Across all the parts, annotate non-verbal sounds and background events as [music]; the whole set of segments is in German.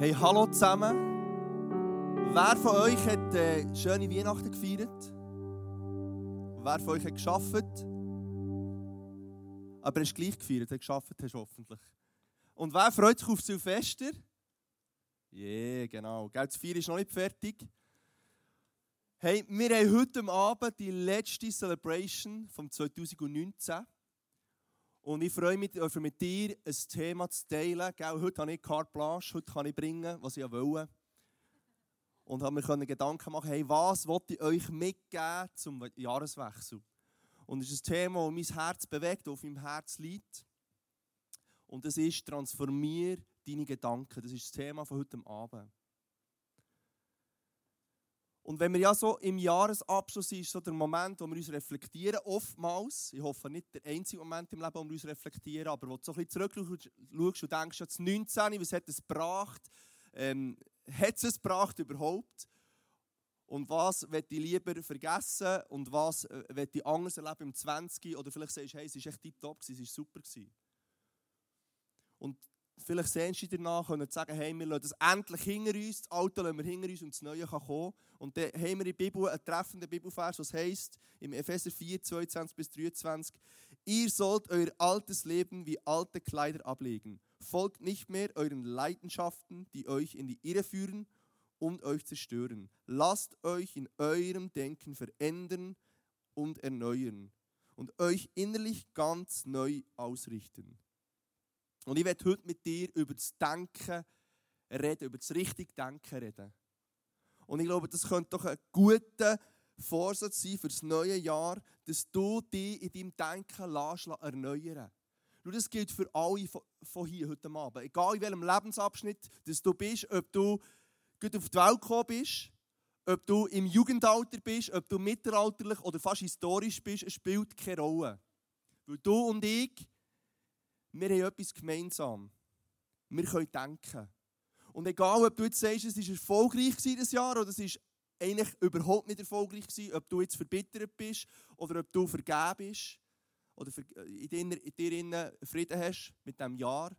Hey, hallo zusammen. Wer von euch hat äh, schöne Weihnachten gefeiert? Wer von euch hat geschafft? Aber hast gleich gefeiert, hat geschafft hast hoffentlich. Und wer freut sich auf Silvester? Ja, yeah, genau. Gell, das Feier ist noch nicht fertig. Hey, wir haben heute Abend die letzte Celebration vom 2019. Und ich freue mich, mit dir ein Thema zu teilen. Gell, heute habe ich Carte Blanche, heute kann ich bringen, was ich will. Und habe mir Gedanken machen, hey, was wollte ich euch mitgeben zum Jahreswechsel? Und es ist ein Thema, das mein Herz bewegt, das auf meinem Herz liegt. Und das ist, transformier deine Gedanken. Das ist das Thema von heute Abend. Und wenn wir ja so im Jahresabschluss ist, so der Moment, wo wir uns reflektieren, oftmals, ich hoffe nicht der einzige Moment im Leben, wo wir uns reflektieren, aber wo du so ein bisschen zurückschaust und denkst, jetzt 19, was hat es gebracht? Ähm, hat es gebracht überhaupt? Und was wird ich lieber vergessen und was äh, wird ich anders erleben im 20? Oder vielleicht sagst du, hey, es war echt tiptop, es war super. Und vielleicht sehnst du dich danach, können sagen, hey, wir lassen das endlich hinter uns, das Auto lassen wir hinter uns und das Neue kann kommen. Und dann haben wir in der Bibel einen treffenden Bibelvers, was heisst, im Epheser 4, 22 bis 23, ihr sollt euer altes Leben wie alte Kleider ablegen. Folgt nicht mehr euren Leidenschaften, die euch in die Irre führen und euch zerstören. Lasst euch in eurem Denken verändern und erneuern und euch innerlich ganz neu ausrichten. Und ich werde heute mit dir über das Denken reden, über das richtige Denken reden. Und ich glaube, das könnte doch ein guter Vorsatz sein für das neue Jahr, dass du dich in deinem Denken lässt, erneuern Schau, das gilt für alle von hier heute Abend. Egal in welchem Lebensabschnitt dass du bist, ob du gut auf die Welt gekommen bist, ob du im Jugendalter bist, ob du mittelalterlich oder fast historisch bist, spielt keine Rolle. Weil du und ich, wir haben etwas gemeinsam. Wir können denken. Und egal, ob du jetzt sagst, es war erfolgreich dieses Jahr oder es ist eigentlich überhaupt nicht erfolgreich gewesen, ob du jetzt verbittert bist oder ob du vergeben bist oder in dir, in dir Frieden hast mit diesem Jahr.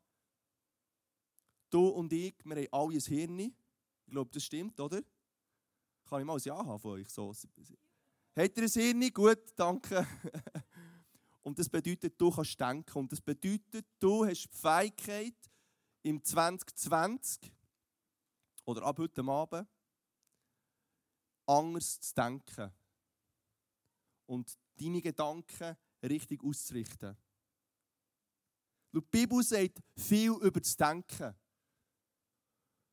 Du und ich, wir haben alle ein Hirn. Ich glaube, das stimmt, oder? Kann ich mal ein Ja haben von euch? So. Habt ihr ein Hirn? Gut, danke. [laughs] Und das bedeutet, du kannst denken. Und das bedeutet, du hast die Fähigkeit, im 2020 oder ab heute Abend anders zu denken. Und deine Gedanken richtig auszurichten. Die Bibel sagt viel über das Denken.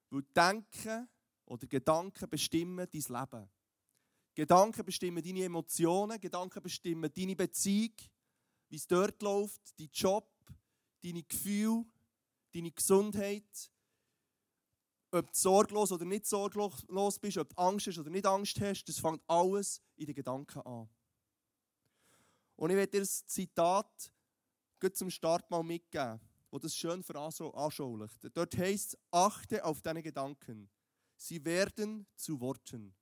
Weil Denken oder Gedanken bestimmen dein Leben. Gedanken bestimmen deine Emotionen, Gedanken bestimmen deine Beziehung, wie es dort läuft, dein Job, deine Gefühle, deine Gesundheit, ob du sorglos oder nicht sorglos bist, ob du Angst hast oder nicht Angst hast, das fängt alles in den Gedanken an. Und ich werde dir das Zitat zum Start mal mitgeben, wo das schön veranschaulicht. Dort heißt es, achte auf deine Gedanken. Sie werden zu Worten.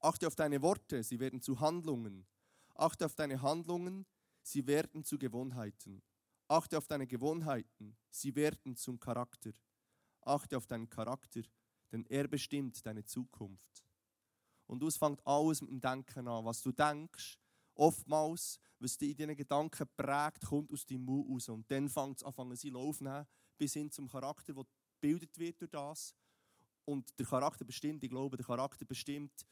Achte auf deine Worte, sie werden zu Handlungen. Achte auf deine Handlungen, sie werden zu Gewohnheiten. Achte auf deine Gewohnheiten, sie werden zum Charakter. Achte auf deinen Charakter, denn er bestimmt deine Zukunft. Und es fängt alles mit dem Denken an. Was du denkst, oftmals, was dich in deinen Gedanken prägt, kommt aus deinem Mund raus. Und dann fängt es an, sie laufen, bis hin zum Charakter, der gebildet wird durch das. Und der Charakter bestimmt, ich glaube, der Charakter bestimmt,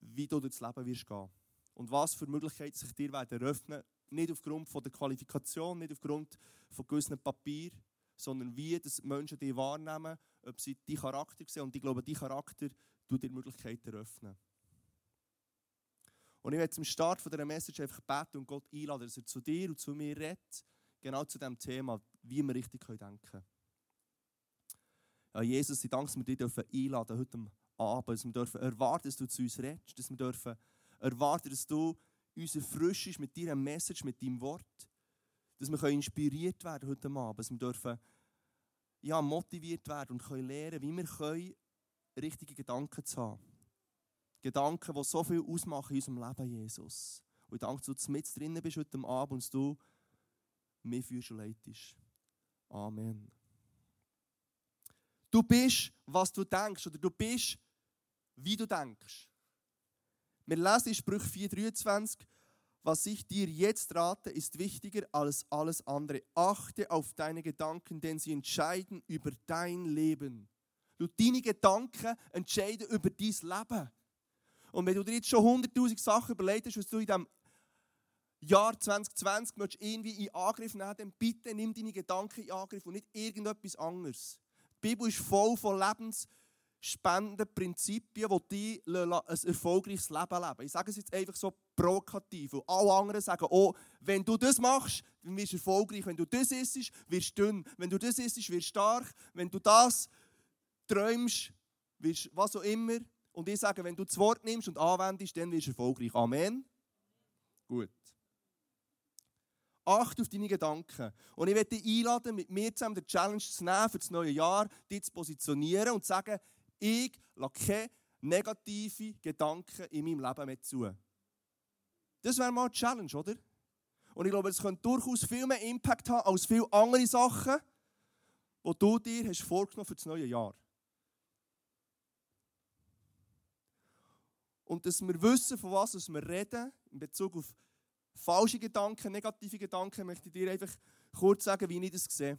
wie du durchs Leben wirst gehen. Und was für Möglichkeiten sich dir werden eröffnen, nicht aufgrund von der Qualifikation, nicht aufgrund von gewissen Papier, sondern wie das Menschen dich wahrnehmen, ob sie deinen Charakter sehen. Und ich glaube, dein Charakter tut dir Möglichkeiten eröffnen. Und ich werde zum Start von dieser Message einfach beten und Gott einladen, dass er zu dir und zu mir redet, genau zu dem Thema, wie wir richtig denken können. Ja, Jesus, ich danke, dass wir dich dürfen einladen heute Abend, dass wir dürfen erwarten, dass du zu uns redest, dass wir dürfen erwarten, dass du uns erfrischst mit deiner Message, mit deinem Wort, dass wir inspiriert werden heute Abend, dass wir dürfen ja, motiviert werden und können lernen, wie wir können, richtige Gedanken zu haben. Gedanken, die so viel ausmachen in unserem Leben, Jesus. Und ich danke, dass du mit drinnen bist heute Abend und du mich führst und leitest. Amen. Du bist, was du denkst, oder du bist, wie du denkst. Wir lesen in Sprüche 4,23, was ich dir jetzt rate, ist wichtiger als alles andere. Achte auf deine Gedanken, denn sie entscheiden über dein Leben. Deine Gedanken entscheiden über dein Leben. Und wenn du dir jetzt schon 100.000 Sachen überlegt hast, was du in diesem Jahr 2020 möchtest irgendwie in Angriff nehmen, dann bitte nimm deine Gedanken in Angriff und nicht irgendetwas anderes. Die Bibel ist voll von lebensspendenden Prinzipien, die ein erfolgreiches Leben leben Ich sage es jetzt einfach so provokativ. Und alle anderen sagen, oh, wenn du das machst, dann wirst du erfolgreich. Wenn du das isst, wirst du dünn. Wenn du das isst, wirst du stark. Wenn du das träumst, wirst du was auch immer. Und ich sage, wenn du das Wort nimmst und anwendest, dann wirst du erfolgreich. Amen. Gut. Acht auf deine Gedanken. Und ich werde dich einladen, mit mir zusammen die Challenge zu nehmen für das neue Jahr, dich zu positionieren und zu sagen, ich lasse keine negativen Gedanken in meinem Leben mehr zu. Das wäre mal eine Challenge, oder? Und ich glaube, es könnte durchaus viel mehr Impact haben als viele andere Sachen, die du dir hast vorgenommen für das neue Jahr. Und dass wir wissen, von was wir reden, in Bezug auf falsche Gedanken, negative Gedanken, möchte ich dir einfach kurz sagen, wie ich das sehe.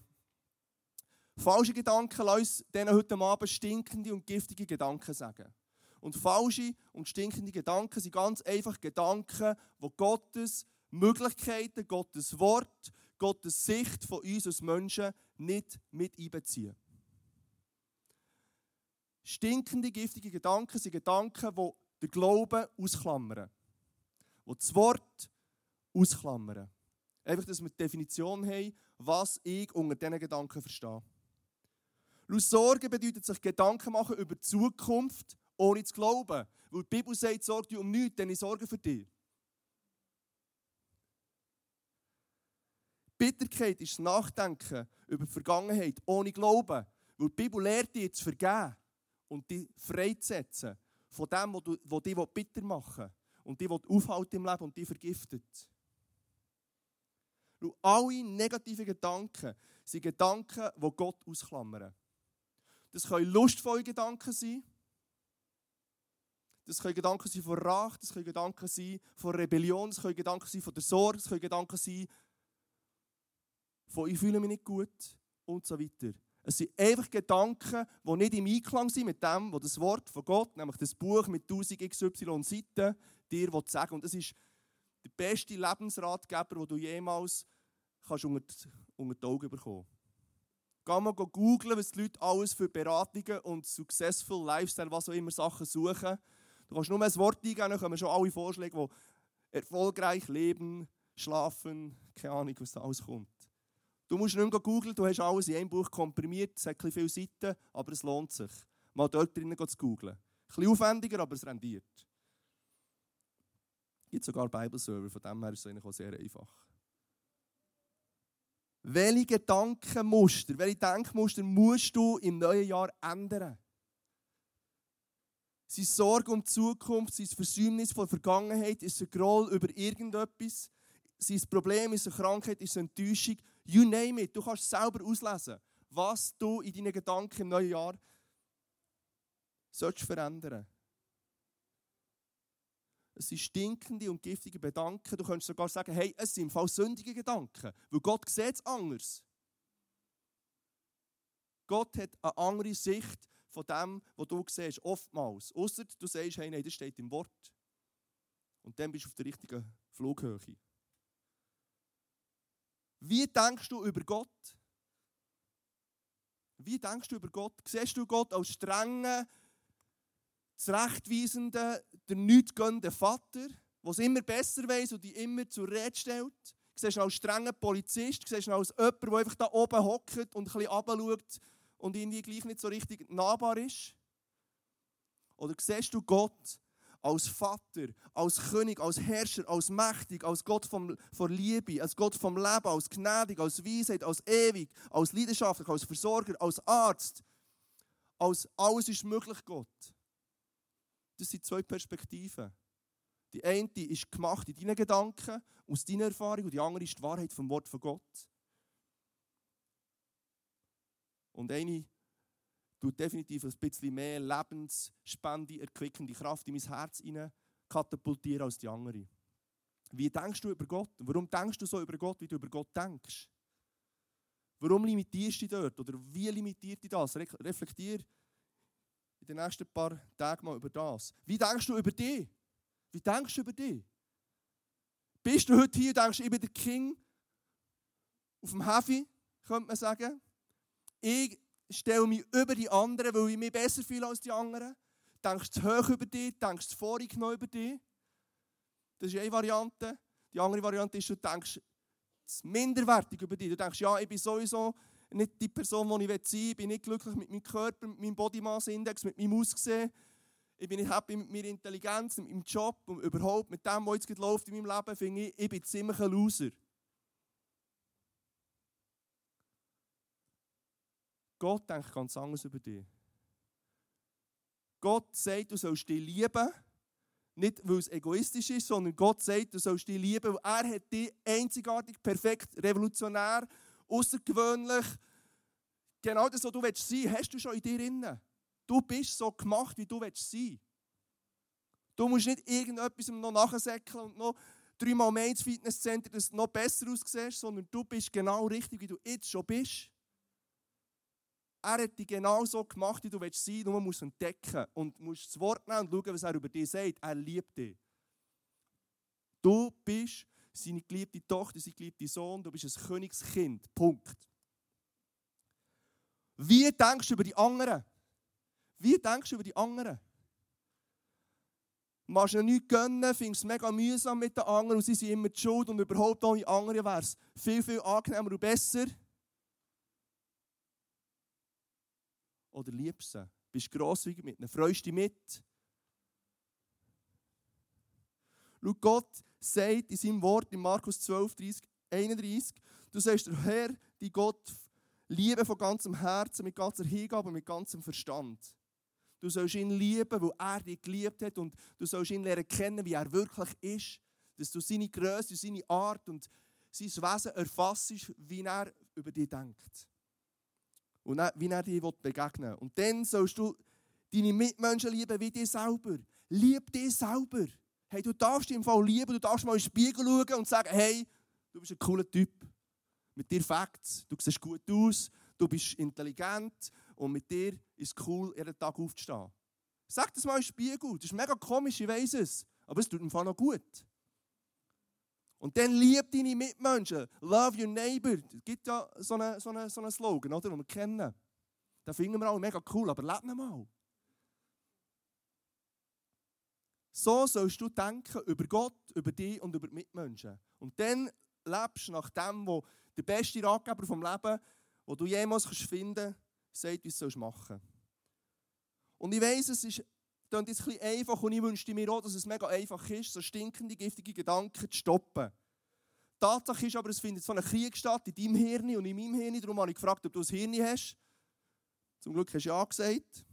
Falsche Gedanken lassen uns heute Abend stinkende und giftige Gedanken sagen. Und falsche und stinkende Gedanken sind ganz einfach Gedanken, wo Gottes Möglichkeiten, Gottes Wort, Gottes Sicht von uns als Menschen nicht mit einbeziehen. Stinkende, giftige Gedanken sind Gedanken, die den Glauben ausklammern. Die das Wort ausklammern. Einfach, dass wir die Definition haben, was ich unter diesen Gedanken verstehe. Aus Sorge bedeutet sich Gedanken machen über die Zukunft, ohne zu glauben. Weil die Bibel sagt, sorge dich um nichts, denn ich sorge für dich. Bitterkeit ist Nachdenken über die Vergangenheit ohne Glauben. Weil die Bibel lehrt dich zu vergeben und dich freizusetzen von dem, was dich bitter machen will und dich aufhalten im Leben und dich vergiftet. Und alle negativen Gedanken sind Gedanken, die Gott ausklammern. Das können lustvolle Gedanken sein. Das können Gedanken sein von Rache, das können Gedanken sein von Rebellion, das können Gedanken sein von der Sorge, das können Gedanken sein von ich fühle mich nicht gut und so weiter. Es sind einfach Gedanken, die nicht im Einklang sind mit dem, was das Wort von Gott, nämlich das Buch mit 1000 XY Seiten, dir sagen Und das ist der beste Lebensratgeber, den du jemals kannst unter, die, Augen bekommen Geh mal googeln, was die Leute alles für Beratungen und Successful Lifestyle, was auch immer Sachen suchen. Du kannst nur ein Wort eingeben, dann kommen schon alle Vorschläge, die erfolgreich leben, schlafen, keine Ahnung, was da alles kommt. Du musst nicht mehr googeln, du hast alles in einem Buch komprimiert, es hat viele Seiten, aber es lohnt sich. Mal dort drinnen zu googeln. Ein bisschen aufwendiger, aber es rendiert. Es gibt sogar Bibelserver, von dem her ist es eigentlich auch sehr einfach. Welche Gedankenmuster, welche Denkmuster musst du im neuen Jahr ändern? Sein Sorge um die Zukunft, sein Versäumnis von der Vergangenheit, ist ein Groll über irgendetwas, sein Problem ist eine Krankheit, ist eine Enttäuschung. You name it. Du kannst selber auslesen, was du in deinen Gedanken im neuen Jahr sollst verändern es sind stinkende und giftige Gedanken. Du könntest sogar sagen, hey, es sind im Fall sündige Gedanken, weil Gott sieht es anders. Gott hat eine andere Sicht von dem, was du siehst, oftmals. Außer du sagst, hey, nein, das steht im Wort. Und dann bist du auf der richtigen Flughöhe. Wie denkst du über Gott? Wie denkst du über Gott? Siehst du Gott als strengen, zurechtweisenden, der nichtgönnende Vater, der es immer besser weiß und die immer zur Rede stellt? Siehst du als strengen Polizist? Siehst du als jemand, der einfach da oben hockt und ein bisschen runterschaut und irgendwie gleich nicht so richtig nahbar ist? Oder siehst du Gott als Vater, als König, als Herrscher, als mächtig, als Gott vom, von Liebe, als Gott vom Leben, als gnädig, als Weisheit, als ewig, als leidenschaftlich, als Versorger, als Arzt, als alles ist möglich Gott. Das sind zwei Perspektiven. Die eine ist gemacht in deinen Gedanken, aus deiner Erfahrung, und die andere ist die Wahrheit vom Wort von Gott. Und eine tut definitiv ein bisschen mehr lebensspende, erquickende Kraft in mein Herz hinein katapultieren als die andere. Wie denkst du über Gott? Warum denkst du so über Gott, wie du über Gott denkst? Warum limitierst du dich dort? Oder wie limitiert dich das? Reflektier in den nächsten paar Tagen mal über das. Wie denkst du über dich? Wie denkst du über dich? Bist du heute hier und denkst, ich bin der King auf dem Heavy, könnte man sagen? Ich stelle mich über die anderen, weil ich mich besser fühle als die anderen. Denkst du zu hoch über dich, denkst du vorgenommen über dich. Das ist eine Variante. Die andere Variante ist, du denkst minderwertig über dich. Du denkst, ja, ich bin sowieso nicht die Person, die ich sein will. Ich bin nicht glücklich mit meinem Körper, mit meinem Body Mass Index, mit meinem Aussehen. Ich bin nicht happy mit meiner Intelligenz, mit meinem Job und überhaupt mit dem, was jetzt läuft in meinem Leben, finde ich, ich bin ziemlich ein Loser. Gott denkt ganz anders über dich. Gott sagt, du sollst dich lieben, nicht weil es egoistisch ist, sondern Gott sagt, du sollst dich lieben, weil er hat dich einzigartig, perfekt, revolutionär, außergewöhnlich, genau das, was du sein willst, hast du schon in dir drin. Du bist so gemacht, wie du sein willst. Du musst nicht irgendetwas noch nachsäckeln und noch dreimal mehr ins Fitnesscenter, dass du noch besser aussiehst, sondern du bist genau richtig, wie du jetzt schon bist. Er hat dich genau so gemacht, wie du sein willst. Nur musst entdecken und musst das Wort nehmen und schauen, was er über dich sagt. Er liebt dich. Du bist seine geliebte Tochter, sein geliebter Sohn. Du bist ein Königskind. Punkt. Wie denkst du über die anderen? Wie denkst du über die anderen? Du machst ihnen nichts gönnen, findest es mega mühsam mit den anderen und sie sind immer die Schuld und überhaupt ohne andere wäre es viel, viel angenehmer und besser. oder liebst sie? Bist grosszügig mit ihnen? Freust dich mit? Schau, Gott sagt in seinem Wort in Markus 12, 30, 31, du sagst, der Herr, die Gott liebe von ganzem Herzen, mit ganzer Hingabe mit ganzem Verstand. Du sollst ihn lieben, weil er dich geliebt hat und du sollst ihn lernen kennen, wie er wirklich ist. Dass du seine Größe, seine Art und sein Wesen erfasst, wie er über dich denkt. Und wie er dir begegnen will. Und dann sollst du deine Mitmenschen lieben wie dich selber. Lieb dich selber. Hey, du darfst dich im Fall lieben, du darfst mal in den Spiegel schauen und sagen, hey, du bist ein cooler Typ. Mit dir Facts, du siehst gut aus, du bist intelligent und mit dir ist es cool, jeden Tag aufzustehen. Sag das mal im Spiegel. Das ist mega komisch, ich weiß es. Aber es tut im Fall noch gut. Und dann lieb deine Mitmenschen. Love your neighbor. Es gibt ja so einen, so einen, so einen Slogan, oder, den wir kennen. Den finden wir alle mega cool, aber leb ihn mal. So sollst du denken über Gott, über dich und über die Mitmenschen. Und dann lebst du nach dem, was der beste Ratgeber vom Leben, den du jemals finden kannst, sagt, wie du es machen sollst. Und ich weiss, es ist klingt jetzt ein einfach und ich wünschte mir auch, dass es mega einfach ist, so stinkende, giftige Gedanken zu stoppen. Tatsache ist aber, es findet so ein Krieg statt in deinem Hirn und in meinem Hirn. Darum habe ich gefragt, ob du ein Hirn hast. Zum Glück hast du ja gesagt.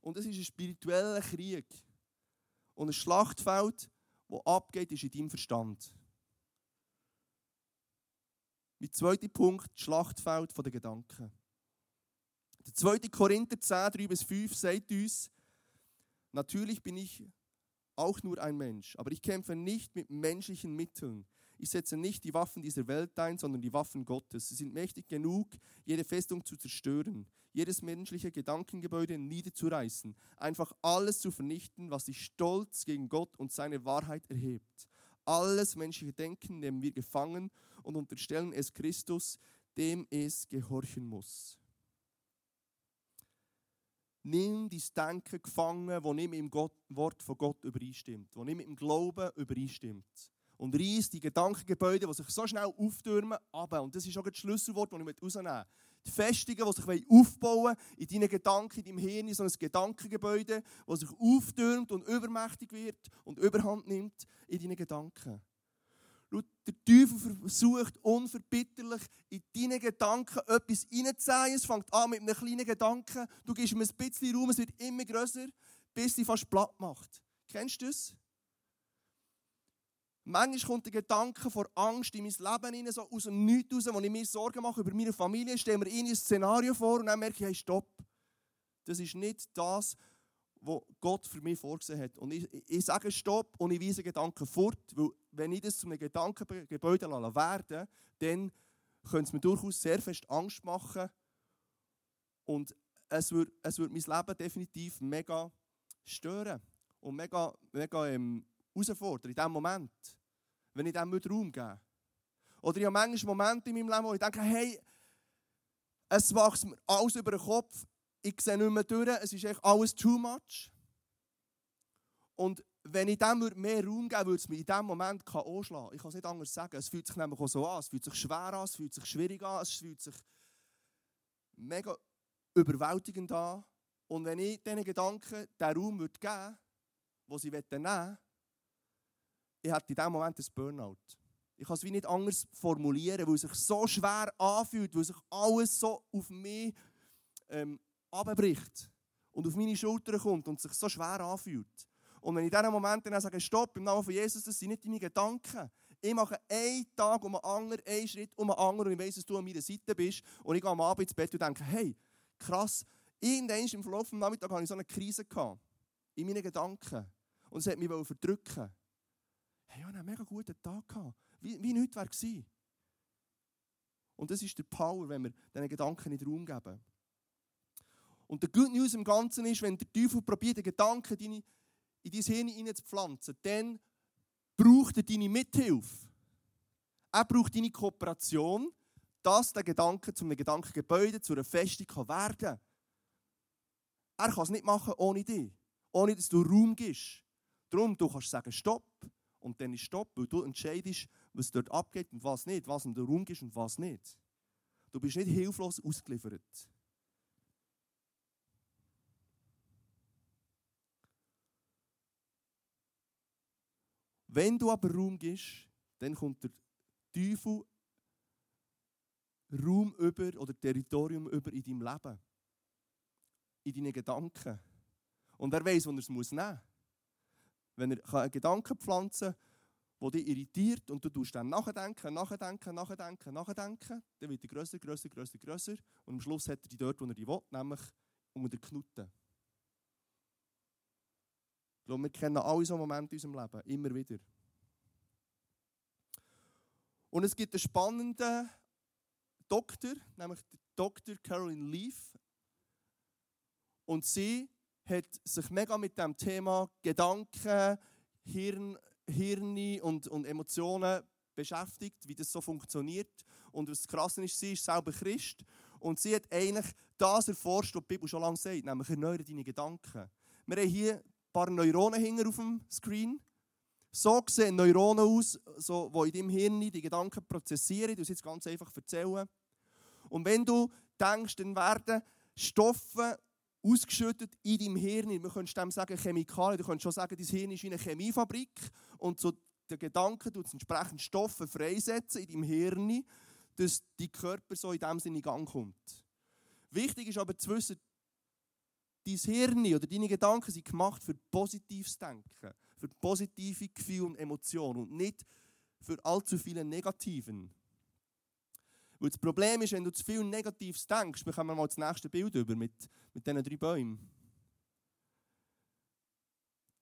Und es ist ein spiritueller Krieg. Und ein Schlachtfeld, das abgeht, ist in deinem Verstand. Mein zweiter Punkt, das Schlachtfeld der Gedanken. Der 2. Korinther 10, 3 bis 5 sagt uns, natürlich bin ich auch nur ein Mensch, aber ich kämpfe nicht mit menschlichen Mitteln. Ich setze nicht die Waffen dieser Welt ein, sondern die Waffen Gottes. Sie sind mächtig genug, jede Festung zu zerstören, jedes menschliche Gedankengebäude niederzureißen, einfach alles zu vernichten, was sich stolz gegen Gott und seine Wahrheit erhebt. Alles menschliche Denken nehmen wir gefangen und unterstellen es Christus, dem es gehorchen muss. Nimm dein Denken gefangen, das nicht mit dem Wort von Gott übereinstimmt, das nicht mit dem Glauben übereinstimmt. Und reiss die Gedankengebäude, die sich so schnell auftürmen, ab. Und das ist auch das Schlüsselwort, das ich rausnehmen Die Festungen, die sich aufbauen in deinen Gedanken, in deinem Hirn, so ein Gedankengebäude, das sich auftürmt und übermächtig wird und Überhand nimmt in deinen Gedanken. Der Teufel versucht unverbitterlich in deine Gedanken etwas reinzuziehen. Es fängt an mit einem kleinen Gedanken. Du gibst ihm ein bisschen Raum, es wird immer größer, bis sie fast platt macht. Kennst du das? Manchmal kommt der Gedanke vor Angst in mein Leben hinein, so aus dem Nichts raus, wo ich mir Sorgen mache über meine Familie, stelle mir ein Szenario vor und dann merke ich, hey, stopp. Das ist nicht das, was Gott für mich vorgesehen hat. Und ich, ich sage Stopp und ich weise Gedanken fort, weil wenn ich das zu einem Gedankengebäude werden dann könnte es mir durchaus sehr fest Angst machen und es würde, es würde mein Leben definitiv mega stören und mega, mega ähm, herausfordern in diesem Moment wenn ich dem Raum gebe. Oder ich habe manchmal Momente in meinem Leben, wo ich denke, hey, es wächst mir alles über den Kopf, ich sehe nicht mehr durch, es ist echt alles too much. Und wenn ich dem mehr Raum gebe, würde es mich in diesem Moment anschlagen. Ich kann es nicht anders sagen. Es fühlt sich nämlich auch so an. Es fühlt sich schwer an, es fühlt sich schwierig an, es fühlt sich mega überwältigend an. Und wenn ich diesen Gedanken den Raum geben würde, den sie nehmen wollen, ich hatte in diesem Moment ein Burnout. Ich kann es wie nicht anders formulieren, weil es sich so schwer anfühlt, weil sich alles so auf mich ähm, abbricht und auf meine Schultern kommt und sich so schwer anfühlt. Und wenn ich in diesem Moment dann sage, stopp, im Namen von Jesus, das sind nicht deine Gedanken. Ich mache einen Tag um einen anderen, einen Schritt um einen anderen und ich weiß, dass du an meiner Seite bist. Und ich gehe am Abend ins Bett und denke, hey, krass, irgendwann im Verlauf des Nachmittags hatte ich so eine Krise gehabt, in meinen Gedanken. Und es hat mich verdrücken hey, ich hatte einen mega guten Tag. Gehabt. Wie, wie nichts wäre gewesen. Und das ist der Power, wenn wir diesen Gedanken in den Raum geben. Und der Good News im Ganzen ist, wenn der Teufel probiert, den Gedanken in dein Hirn hineinzupflanzen, dann braucht er deine Mithilfe. Er braucht deine Kooperation, dass der Gedanke zu einem Gedankengebäude, zu einer Festung werden kann. Er kann es nicht machen ohne dich, ohne dass du Raum gibst. Darum, du kannst sagen, stopp, und dann ist Stopp, weil du entscheidest, was dort abgeht und was nicht, was in der Raum ist und was nicht. Du bist nicht hilflos ausgeliefert. Wenn du aber Raum gibst, dann kommt der Teufel Raum über oder Territorium über in deinem Leben. In deinen Gedanken. Und er weiß, wo er es nehmen muss wenn er einen Gedanken pflanzen kann, der dich irritiert und du tust dann nachdenken, nachdenken, nachdenken, nachdenken, dann wird er grösser, grösser, grösser, grösser und am Schluss hat er die dort, wo er die will, nämlich unter der Knute. Ich glaube, wir kennen alle so Momente in unserem Leben, immer wieder. Und es gibt einen spannenden Doktor, nämlich Dr. Caroline Leaf. Und sie hat sich mega mit dem Thema Gedanken, Hirn, Hirne und, und Emotionen beschäftigt, wie das so funktioniert. Und was krass ist, sie ist selber Christ und sie hat eigentlich das erforscht, was die Bibel schon lange sagt, nämlich erneuere deine Gedanken. Wir haben hier ein paar Neuronen hinter auf dem Screen. So sehen Neuronen aus, so, die in deinem Hirn die Gedanken prozessieren. Es jetzt ganz einfach erzählen. Und wenn du denkst, dann werden Stoffe ausgeschüttet in deinem Hirn. Man könnte dem sagen Chemikalien. Du könntest schon sagen, dein Hirn ist wie eine Chemiefabrik. Und so der Gedanke tut entsprechend Stoffe freisetzen in deinem Hirn, dass dein Körper so in dem Sinne in Gang kommt. Wichtig ist aber zu wissen, dein Hirn oder deine Gedanken sind gemacht für positives Denken, für positive Gefühle und Emotionen und nicht für allzu viele negativen. Weil das Problem ist, wenn du zu viel Negatives denkst, wir kommen mal das nächste Bild über mit, mit diesen drei Bäumen.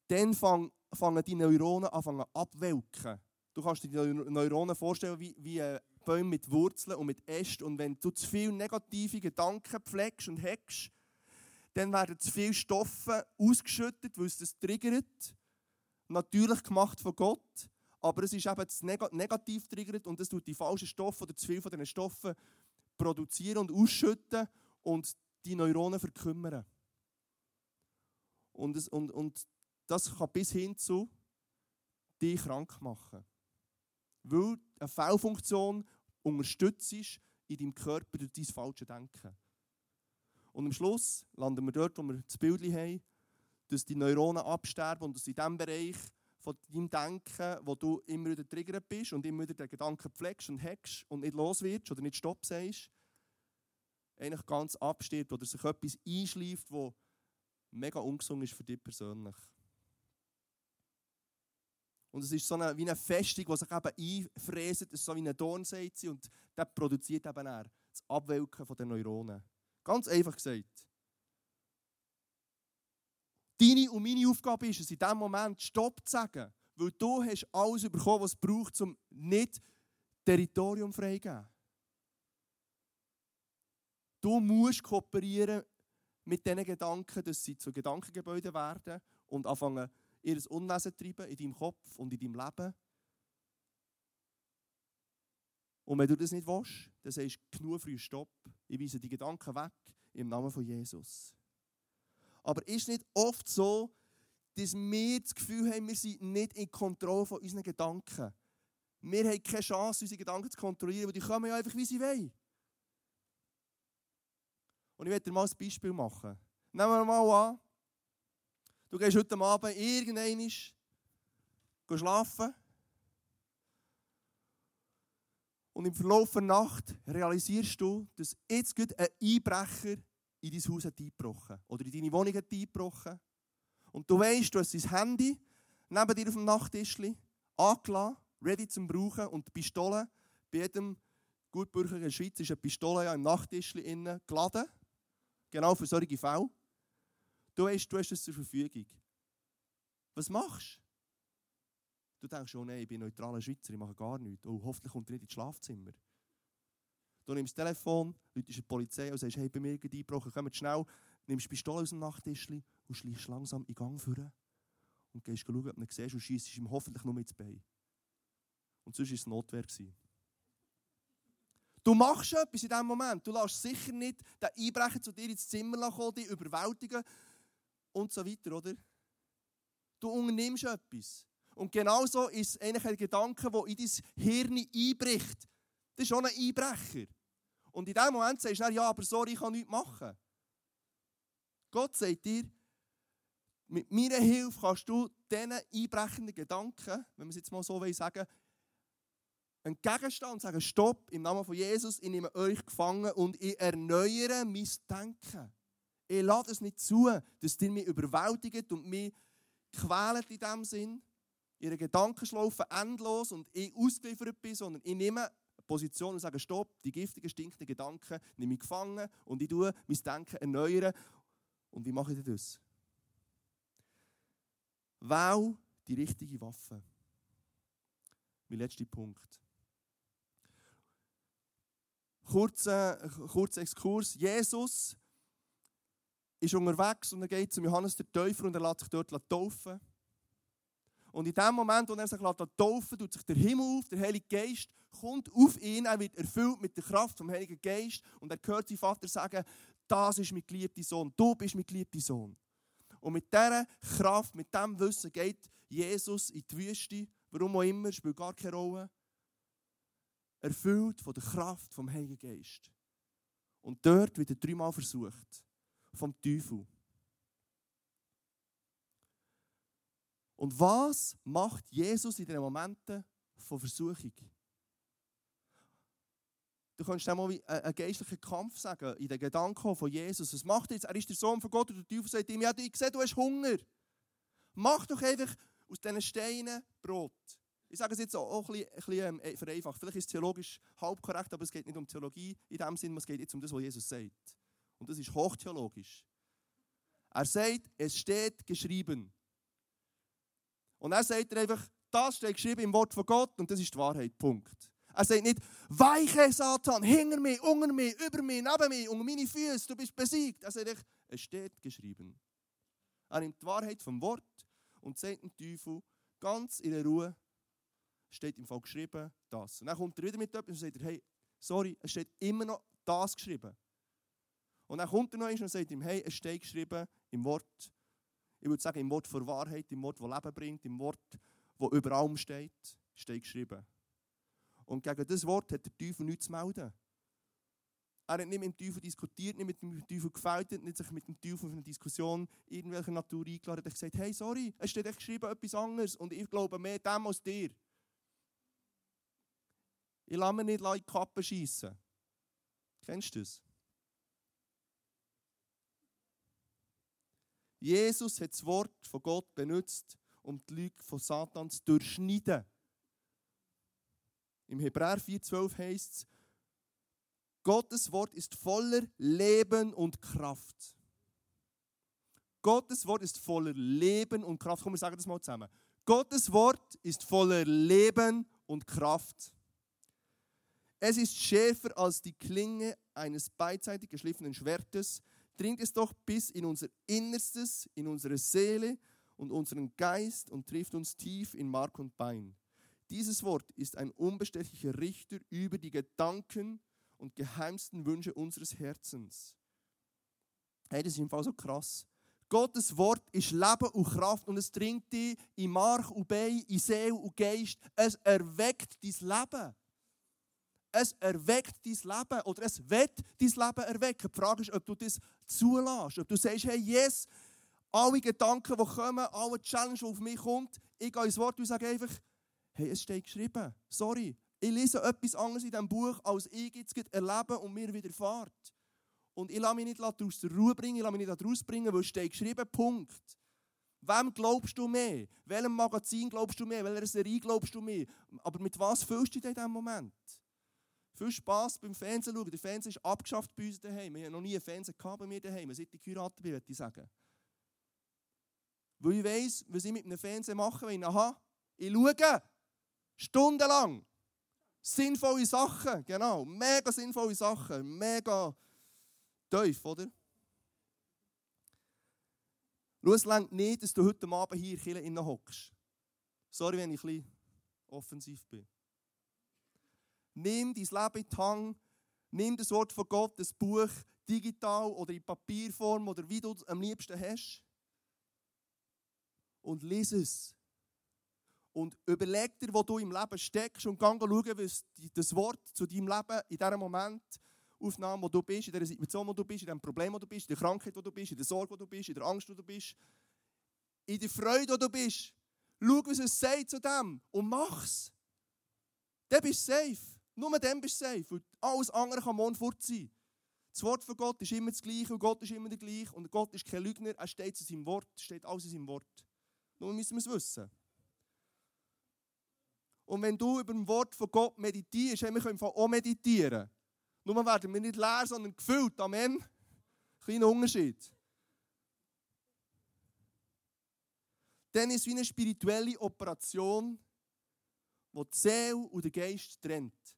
Dann fangen, fangen die Neuronen an abwelken. Du kannst dir die Neuronen vorstellen wie, wie Bäume mit Wurzeln und mit Ästen. Und wenn du zu viel negative Gedanken pflegst und hackst, dann werden zu viele Stoffe ausgeschüttet, weil es das triggert. Natürlich gemacht von Gott aber es ist eben das negativ triggert und es tut die falschen Stoffe oder zu viel von diesen Stoffen produzieren und ausschütten und die Neuronen verkümmern. Und, es, und, und das kann bis hin zu dich krank machen. Weil eine Fehlfunktion unterstützt ist in deinem Körper durch dein falsche Denken. Und am Schluss landen wir dort, wo wir das Bild haben, dass die Neuronen absterben und dass in diesem Bereich von deinem Denken, wo du immer wieder triggert bist und immer wieder den Gedanken pflegst und hackst und nicht los wirst oder nicht Stopp sagst, eigentlich ganz abstirbt oder sich etwas einschleift, wo mega ungesund ist für dich persönlich. Und es ist so eine, wie eine Festung, die sich eben einfräst. Es ist so wie eine Dornseite und das produziert eben er das Abwelken der Neuronen. Ganz einfach gesagt. Deine und meine Aufgabe ist es, in diesem Moment Stopp zu sagen. Weil du hast alles bekommen, was es braucht, um nicht Territorium freigeben. Du musst kooperieren mit diesen Gedanken, dass sie zu Gedankengebäuden werden und anfangen, ihr Unwesen zu treiben in deinem Kopf und in deinem Leben. Und wenn du das nicht willst, dann sagst du genug früh Stopp. Ich weise die Gedanken weg im Namen von Jesus. Aber ist nicht oft so, dass wir das Gefühl haben, wir sind nicht in Kontrolle von unseren Gedanken. Wir haben keine Chance, unsere Gedanken zu kontrollieren, weil die kommen ja einfach, wie sie wollen. Und ich werde dir mal ein Beispiel machen. Nehmen wir mal an, du gehst heute Abend irgendwann schlafen und im Verlauf der Nacht realisierst du, dass jetzt ein Einbrecher in dein Haus eingebrochen oder in deine Wohnung eingebrochen und du weißt, du hast dein Handy neben dir auf dem Nachttisch angelassen, ready zum Brauchen und die Pistole, bei jedem Gutbürger in der Schweiz ist eine Pistole ja im Nachttisch innen geladen, genau für solche Fälle. Du weißt, du hast es zur Verfügung. Was machst du? Du denkst, oh nein, ich bin neutraler Schweizer, ich mache gar nichts. Oh, hoffentlich kommt er nicht ins Schlafzimmer. Du nimmst das Telefon, läutest die Polizei und sagst, hey, bei mir eingebrochen, komm schnell, nimmst die Pistole aus dem Nachttisch und schleichst langsam in Gang führen und gehst schauen, ob du ihn siehst und schießt ihm hoffentlich nur ins Bein. Und sonst war es Notwehr. Du machst etwas in diesem Moment. Du lässt sicher nicht den Einbrecher zu dir ins Zimmer kommen, dich überwältigen und so weiter, oder? Du unternimmst etwas. Und genauso ist es eigentlich ein Gedanke, der in dein Hirn einbricht. Das ist schon ein Einbrecher. Und in diesem Moment sagst du, ja, aber sorry, ich kann nichts machen. Gott sagt dir, mit meiner Hilfe kannst du diesen einbrechenden Gedanken, wenn wir es jetzt mal so sagen entgegenstehen und sagen, stopp, im Namen von Jesus, ich nehme euch gefangen und ich erneuere mein Denken. Ich lade es nicht zu, dass ihr mich überwältigt und mich quält in diesem Sinn. Ihre Gedanken schlafen endlos und ich ausgeliefert bin, sondern ich nehme Position und sage, stopp, die giftigen, stinkenden Gedanken nehme ich gefangen und ich tue mein Denken erneuern und wie mache ich das? Wähl die richtige Waffe. Mein letzter Punkt. Kurzer, kurzer Exkurs. Jesus ist unterwegs und er geht zum Johannes der Täufer und er lässt sich dort taufen. Und in dem Moment, wo er sich taufen tut sich der Himmel auf, der Heilige Geist kommt auf ihn, er wird erfüllt mit der Kraft vom Heiligen Geist und er hört seinen Vater sagen, das ist mein geliebter Sohn, du bist mein geliebter Sohn. Und mit dieser Kraft, mit diesem Wissen geht Jesus in die Wüste, warum auch immer, spielt gar keine Rolle, erfüllt von der Kraft vom Heiligen Geist. Und dort wird er dreimal versucht, vom Teufel. Und was macht Jesus in den Momenten von Versuchung? Du kannst mal wie einen geistlichen Kampf sagen, in den Gedanken von Jesus. Was macht er jetzt? Er ist der Sohn von Gott und der Teufel sagt ihm, ja, ich sehe, du hast Hunger. Mach doch einfach aus diesen Steinen Brot. Ich sage es jetzt auch ein bisschen, ein bisschen ähm, vereinfacht. Vielleicht ist es theologisch halb korrekt, aber es geht nicht um Theologie in dem Sinne, es geht jetzt um das, was Jesus sagt. Und das ist hochtheologisch. Er sagt, es steht geschrieben. Und er sagt er einfach, das steht geschrieben im Wort von Gott und das ist die Wahrheit. Punkt. Er sagt nicht, weiche Satan, hinter mir, unter mir, über mir, neben mir, unter meine Füße, du bist besiegt. Er sagt, es steht geschrieben. Er nimmt die Wahrheit vom Wort und sagt dem Teufel ganz in der Ruhe, steht im Fall geschrieben, das. Und dann kommt er wieder mit etwas und sagt, hey, sorry, es steht immer noch das geschrieben. Und dann kommt er noch und sagt ihm, hey, es steht geschrieben im Wort, ich würde sagen, im Wort vor Wahrheit, im Wort, das Leben bringt, im Wort, das über allem steht, steht geschrieben. Und gegen das Wort hat der Teufel nichts zu melden. Er hat nicht mit dem Teufel diskutiert, nicht mit dem Teufel gefällt, nicht sich mit dem Teufel auf eine Diskussion irgendwelcher Natur eingeladen. Er hat gesagt, hey, sorry, es steht echt geschrieben etwas anderes und ich glaube mehr dem als dir. Ich lasse mir nicht in die Kappe schiessen. Kennst du das? Jesus hat das Wort von Gott benutzt, um die Lüge von Satan zu durchschneiden. Im Hebräer 4,12 heißt es, Gottes Wort ist voller Leben und Kraft. Gottes Wort ist voller Leben und Kraft. Komm, wir sagen das mal zusammen. Gottes Wort ist voller Leben und Kraft. Es ist schärfer als die Klinge eines beidseitig geschliffenen Schwertes, dringt es doch bis in unser Innerstes, in unsere Seele und unseren Geist und trifft uns tief in Mark und Bein. Dieses Wort ist ein unbestechlicher Richter über die Gedanken und geheimsten Wünsche unseres Herzens. Hey, das ist im so krass. Gottes Wort ist Leben und Kraft und es dringt dich in Mark und Bein, in Seele und Geist. Es erweckt dein Leben. Es erweckt dein Leben oder es wird dein Leben erwecken. Die Frage ist, ob du das zulässt. Ob du sagst, hey, yes, alle Gedanken, die kommen, alle Challenge, die auf mich kommt, ich gehe ins Wort und sage einfach, hey, es steht geschrieben. Sorry, ich lese etwas anderes in diesem Buch, als ich jetzt erlebe und mir widerfahrt. Und ich lasse mich nicht aus der Ruhe bringen, ich lasse mich nicht rausbringen, weil es steht geschrieben, Punkt. Wem glaubst du mehr? Welchem Magazin glaubst du mehr? Welcher Serie glaubst du mehr? Aber mit was fühlst du dich in diesem Moment? Viel Spass beim Fernsehen schauen. Der Fernseher ist abgeschafft bei uns daheim. Wir haben noch nie einen Fernseher bei mir daheim, seit ich geheiratet bin, würde ich sagen. Weil ich weiss, was ich mit einem Fernseher mache, wenn ich, aha, ich schaue stundenlang sinnvolle Sachen, genau, mega sinnvolle Sachen, mega tief, oder? Schau, es längt nicht, dass du heute Abend hier in der hockst. Sorry, wenn ich ein bisschen offensiv bin. Nimm dein Leben in die Hand, nimm das Wort von Gott, das Buch, digital oder in Papierform oder wie du es am liebsten hast und lies es. Und überleg dir, wo du im Leben steckst und geh schauen, was das Wort zu deinem Leben in diesem Moment Aufnahme, wo du bist, in der Situation, wo du bist, in dem Problem, wo du bist, in der Krankheit, wo du bist, in der Sorge, wo du bist, in der Angst, wo du bist, in der Freude, wo du bist. Schau, was es sagt zu dem und mach's. Dann bist du safe. Nur dann bist du safe. Und alles andere kann morgen fort sein. Das Wort von Gott ist immer das Gleiche und Gott ist immer der Gleiche. Und Gott ist kein Lügner, er steht zu seinem Wort, steht alles in seinem Wort. Nur müssen wir es wissen. Und wenn du über das Wort von Gott meditierst, wir können auch meditieren. Nur werden wir nicht leer, sondern gefüllt. Amen. Kleiner Unterschied. Dann ist es wie eine spirituelle Operation, die die Seele und den Geist trennt.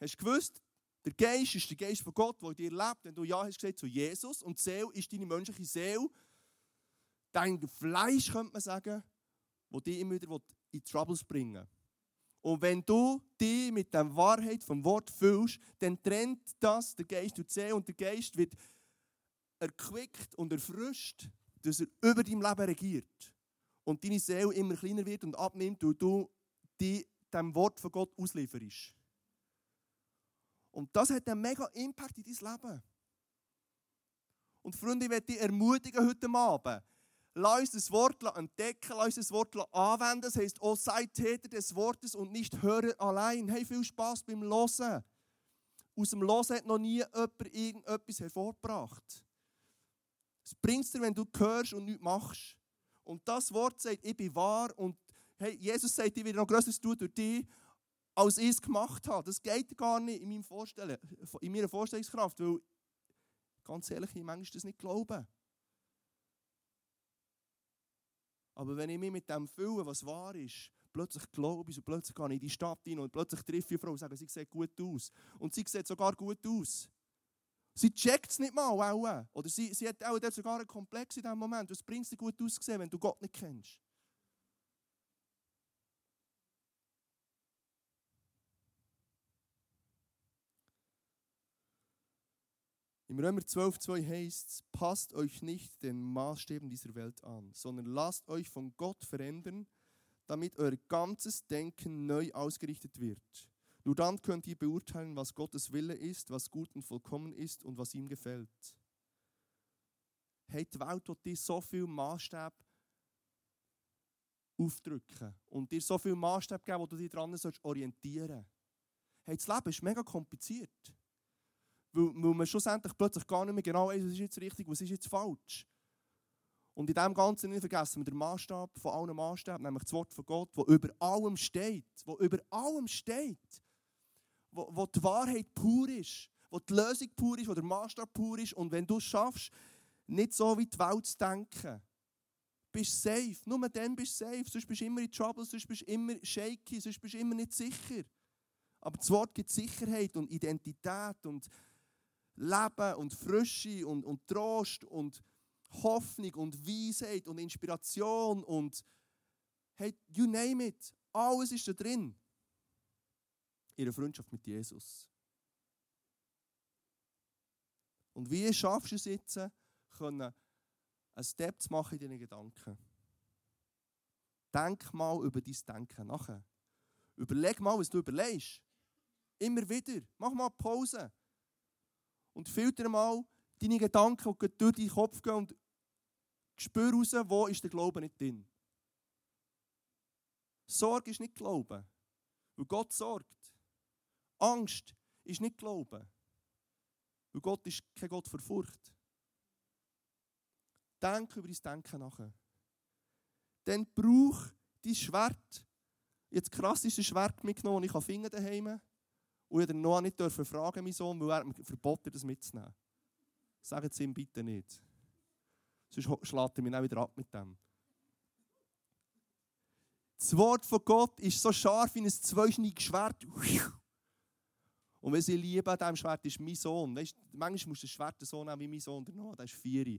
Hast du gewusst, der Geist ist der Geist von Gott, der dir lebt, wenn du Ja hast gesagt zu Jesus. Und die Seele ist deine menschliche Seele. Dein Fleisch, könnte man sagen, das dich immer wieder in Troubles bringen Und wenn du dich mit der Wahrheit vom Wort fühlst, dann trennt das der Geist und die Seele. Und der Geist wird erquickt und erfrischt, dass er über dein Leben regiert. Und deine Seele immer kleiner wird und abnimmt, weil du dich dem Wort von Gott auslieferst. Und das hat einen mega Impact in dein Leben. Und Freunde, ich möchte dich ermutigen heute Abend. Lass uns das Wort entdecken, lass uns das Wort anwenden. Das heisst, oh, sei Täter des Wortes und nicht höre allein. Hey, viel Spaß beim Hören. Aus dem Hören hat noch nie jemand irgendetwas hervorgebracht. Es bringt dir, wenn du hörst und nichts machst. Und das Wort sagt, ich bin wahr und hey, Jesus sagt, ich will noch Größeres tun durch dich als ich es gemacht habe. Das geht gar nicht in, meinem Vorstellen, in meiner Vorstellungskraft, weil, ganz ehrlich, ich manchmal das nicht glauben. Aber wenn ich mich mit dem fühle, was wahr ist, plötzlich glaube ich und plötzlich gehe ich in die Stadt rein und plötzlich treffe ich eine Frau und sage, sie sieht gut aus. Und sie sieht sogar gut aus. Sie checkt es nicht mal. Oder sie, sie hat auch sogar einen Komplex in diesem Moment. Was bringt es dir gut aussehen, wenn du Gott nicht kennst? Im Römer 12,2 heißt es, passt euch nicht den Maßstäben dieser Welt an, sondern lasst euch von Gott verändern, damit euer ganzes Denken neu ausgerichtet wird. Nur dann könnt ihr beurteilen, was Gottes Wille ist, was gut und vollkommen ist und was ihm gefällt. Hey, die Welt wird dir so viel Maßstab aufdrücken und dir so viel Maßstab geben, wo du dich dran orientieren sollst. Hey, das Leben ist mega kompliziert weil, weil man schlussendlich plötzlich gar nicht mehr genau weiß, was ist jetzt richtig, was ist jetzt falsch. Und in dem Ganzen nicht vergessen wir den Maßstab von allen Maßstäben, nämlich das Wort von Gott, wo über allem steht, wo über allem steht, wo, wo die Wahrheit pur ist, wo die Lösung pur ist, wo der Maßstab pur ist. Und wenn du es schaffst, nicht so wie die Welt zu denken, bist du safe. Nur dann bist du safe. Sonst bist du immer in Trouble, sonst bist du immer shaky, sonst bist du immer nicht sicher. Aber das Wort gibt Sicherheit und Identität und Leben und Frische und, und Trost und Hoffnung und Weisheit und Inspiration und hey, you name it. Alles ist da drin. Ihre Freundschaft mit Jesus. Und wie schaffst du es jetzt, können einen Step zu machen in deinen Gedanken? Denk mal über dein Denken nachher. Überleg mal, was du überlegst. Immer wieder. Mach mal Pause. Und filter mal deine Gedanken, die durch deinen Kopf gehen und spür raus, wo ist der Glaube nicht drin. Sorge ist nicht Glauben, weil Gott sorgt. Angst ist nicht Glauben, weil Gott ist kein Gott für Furcht. Denk über dein Denken nach. Dann brauch dein Schwert. Ich habe das krasseste Schwert mitgenommen, das ich finden daheim. Und ich Noah nicht dürfen fragen, mein Sohn, weil er mir verboten das mitzunehmen. Sagen Sie ihm bitte nicht. Sonst schlägt er mich auch wieder ab mit dem. Das Wort von Gott ist so scharf wie ein zweischneidiges Schwert. [laughs] Und was ich liebe an diesem Schwert ist mein Sohn. Weißt, manchmal muss das Schwert so nehmen wie mein Sohn, der Noah, der ist vier.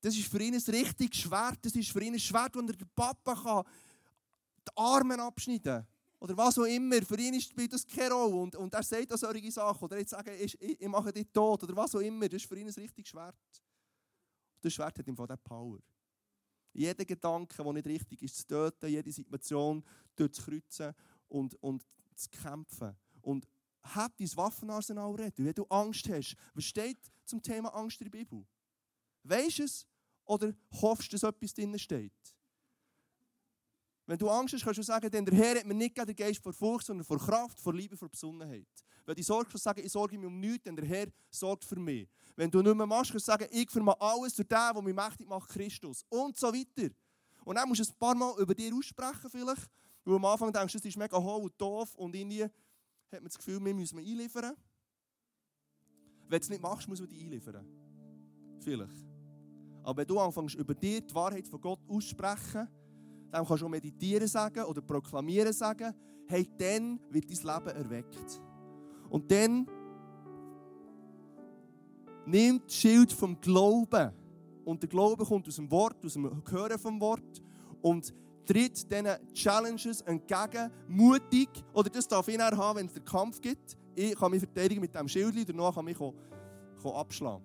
Das ist für ihn ein richtiges Schwert. Das ist für ihn ein Schwert, das der Papa kann die Arme abschneiden kann. Oder was auch immer. Für ihn spielt das keine Rolle. Und, und er sagt auch solche Sachen. Oder jetzt sagen, ich, ich mache dich tot. Oder was auch immer. Das ist für ihn ein richtiges Schwert. Und das Schwert hat ihm von der Power. Jeder Gedanke, der nicht richtig ist, zu töten, jede Situation durchzukreuzen und, und zu kämpfen. Und hab dein Waffenarsenal ready. Wenn du Angst hast, was steht zum Thema Angst in der Bibel? Weißt du es oder hoffst du, dass etwas drin steht? Wenn du Angst hast, kannst du sagen, denn der Herr hat mir nicht den Geist vor Furcht, sondern vor Kraft, vor Liebe, vor Besonnenheit. Wenn du Sorge kannst du sagen, ich sorge mich um nichts, denn der Herr sorgt für mich. Wenn du nicht mehr machst, kannst du sagen, ich vermache alles durch den, der mich mächtig macht, Christus. Und so weiter. Und dann musst du ein paar Mal über dir aussprechen vielleicht, weil am Anfang denkst du, das ist mega hohl und doof und irgendwie hat man das Gefühl, wir müssen einliefern. Wenn du es nicht machst, muss man dich einliefern. Vielleicht. Aber wenn du anfängst, über dir die Wahrheit von Gott aussprechen, dann kannst du auch meditieren sagen oder proklamieren sagen, hey, dann wird dein Leben erweckt. Und dann nimmt das Schild vom Glauben. Und der Glaube kommt aus dem Wort, aus dem Hören vom Wort. Und tritt diesen Challenges entgegen, mutig. Oder das darf ich auch haben, wenn es den Kampf gibt. Ich kann mich verteidigen mit diesem Schild, danach kann ich mich abschlagen.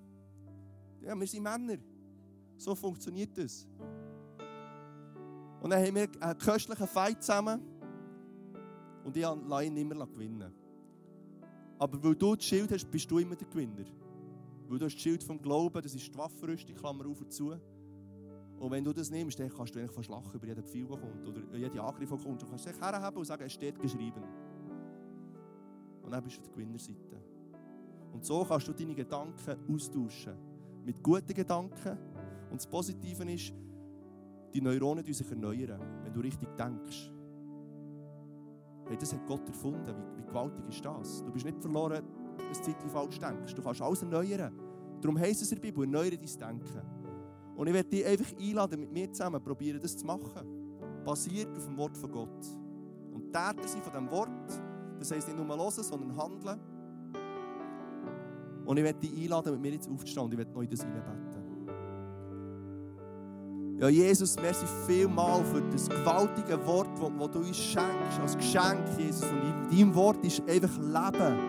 Ja, wir sind Männer. So funktioniert das. Und dann haben wir einen köstlichen Fight zusammen. Und ich lasse ihn immer gewinnen. Aber weil du das Schild hast, bist du immer der Gewinner. Weil du hast das Schild vom Glauben, das ist die Waffenrüstung, Klammer auf und zu. Und wenn du das nimmst, dann kannst du eigentlich fast lachen über jeden Pfeil, der kommt. Oder jeden Angriff, der kommt. Du kannst dich herhaben und sagen, es steht geschrieben. Und dann bist du auf der Gewinnerseite. Und so kannst du deine Gedanken austauschen. Mit guten Gedanken. Und das Positive ist, die Neuronen die sich erneuern, wenn du richtig denkst. Hey, das hat Gott erfunden. Wie, wie gewaltig ist das? Du bist nicht verloren, ein Zeitchen falsch denkst. Du kannst alles erneuern. Darum heisst es in der Bibel, erneuere dein Denken. Und ich werde dich einfach einladen, mit mir zusammen probieren, das zu machen. Basiert auf dem Wort von Gott. Und Täter sind von diesem Wort, das heisst nicht nur hören, sondern handeln. Und ich werde dich einladen, mit mir jetzt aufzustehen und ich werde in das hineinbeten. Ja, Jesus, merci vielmal für das gewaltige Wort, das du uns schenkst, als Geschenk, Jesus. Und in deinem Wort ist einfach Leben.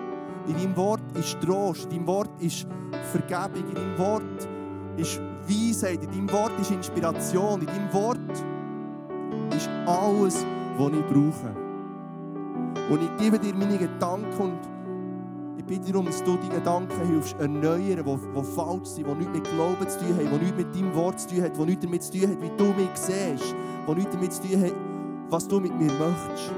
In deinem Wort ist Trost. In deinem Wort ist Vergebung. In deinem Wort ist Weisheit. In deinem Wort ist Inspiration. In deinem Wort ist alles, was ich brauche. Und ich gebe dir meine Gedanken und bitte darum, dass du die Gedanken hilfst erneuern, die, falsch sind, die nichts mit Glauben zu tun haben, die nichts mit deinem Wort zu tun haben, die nichts damit zu tun haben, wie du mich siehst, die nichts damit zu tun haben, was du mit mir möchtest.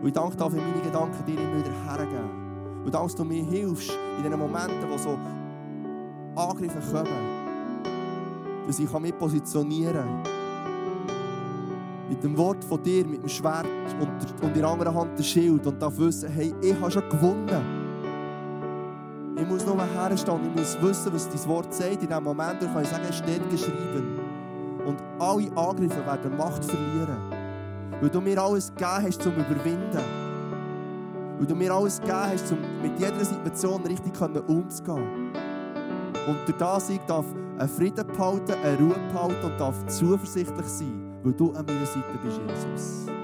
Und ich danke dafür, meine Gedanken dir immer wieder hergeben. Und dass du mir hilfst in den Momenten, wo so Angriffe kommen, dass ich mich positionieren kann. Mit dem Wort von dir, mit dem Schwert und, und in der anderen Hand der Schild und darf wissen, hey, ich habe schon gewonnen. Ich muss nur herstehen, ich muss wissen, was dein Wort sagt. In diesem Moment kann ich sagen, es steht geschrieben. Und alle Angriffe werden Macht verlieren. Weil du mir alles gegeben hast, zum Überwinden. Weil du mir alles gegeben hast, um mit jeder Situation richtig umzugehen. Und durch das ich darf einen Frieden behalten, eine Ruhe behalten und darf zuversichtlich sein, weil du an meiner Seite bist, Jesus.